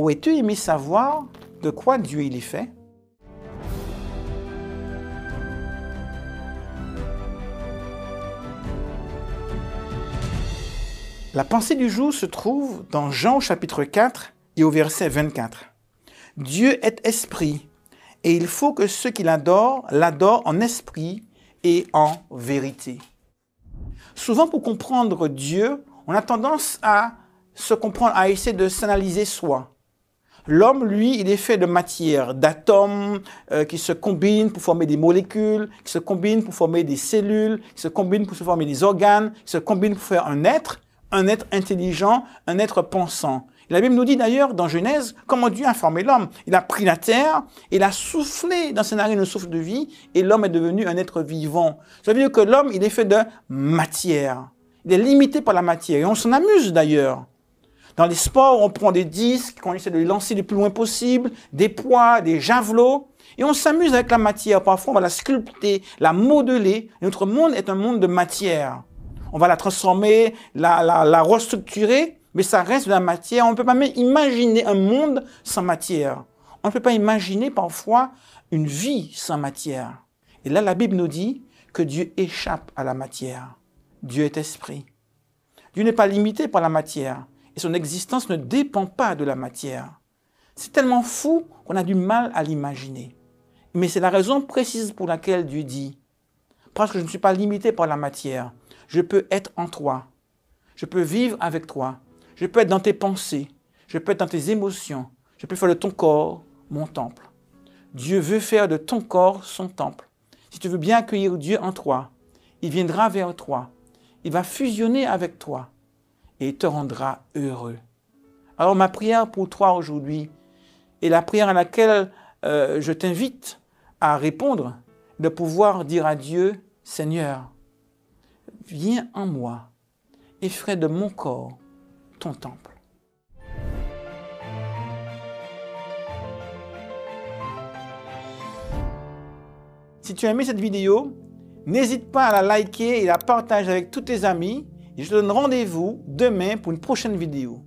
Aurais-tu aimé savoir de quoi Dieu il est fait? La pensée du jour se trouve dans Jean au chapitre 4 et au verset 24. Dieu est esprit et il faut que ceux qui l'adorent l'adorent en esprit et en vérité. Souvent pour comprendre Dieu, on a tendance à se comprendre, à essayer de s'analyser soi. L'homme, lui, il est fait de matière, d'atomes euh, qui se combinent pour former des molécules, qui se combinent pour former des cellules, qui se combinent pour se former des organes, qui se combinent pour faire un être un être intelligent, un être pensant. La Bible nous dit d'ailleurs dans Genèse comment Dieu a formé l'homme. Il a pris la terre, il a soufflé dans ses narines le souffle de vie et l'homme est devenu un être vivant. Ça veut dire que l'homme, il est fait de matière. Il est limité par la matière et on s'en amuse d'ailleurs. Dans les sports, on prend des disques, on essaie de les lancer le plus loin possible, des poids, des javelots, et on s'amuse avec la matière. Parfois, on va la sculpter, la modeler. notre monde est un monde de matière on va la transformer, la, la, restructurer, mais ça reste de la matière. On ne peut pas même imaginer un monde sans matière. On ne peut pas imaginer parfois une vie sans matière. Et là, la Bible nous dit que Dieu échappe à la matière. Dieu est esprit. Dieu n'est pas limité par la matière et son existence ne dépend pas de la matière. C'est tellement fou qu'on a du mal à l'imaginer. Mais c'est la raison précise pour laquelle Dieu dit, parce que je ne suis pas limité par la matière, je peux être en toi. Je peux vivre avec toi. Je peux être dans tes pensées. Je peux être dans tes émotions. Je peux faire de ton corps mon temple. Dieu veut faire de ton corps son temple. Si tu veux bien accueillir Dieu en toi, il viendra vers toi. Il va fusionner avec toi et te rendra heureux. Alors ma prière pour toi aujourd'hui et la prière à laquelle euh, je t'invite à répondre, de pouvoir dire à Dieu, Seigneur, viens en moi et ferai de mon corps ton temple. Si tu as aimé cette vidéo, n'hésite pas à la liker et la partager avec tous tes amis. Je te donne rendez-vous demain pour une prochaine vidéo.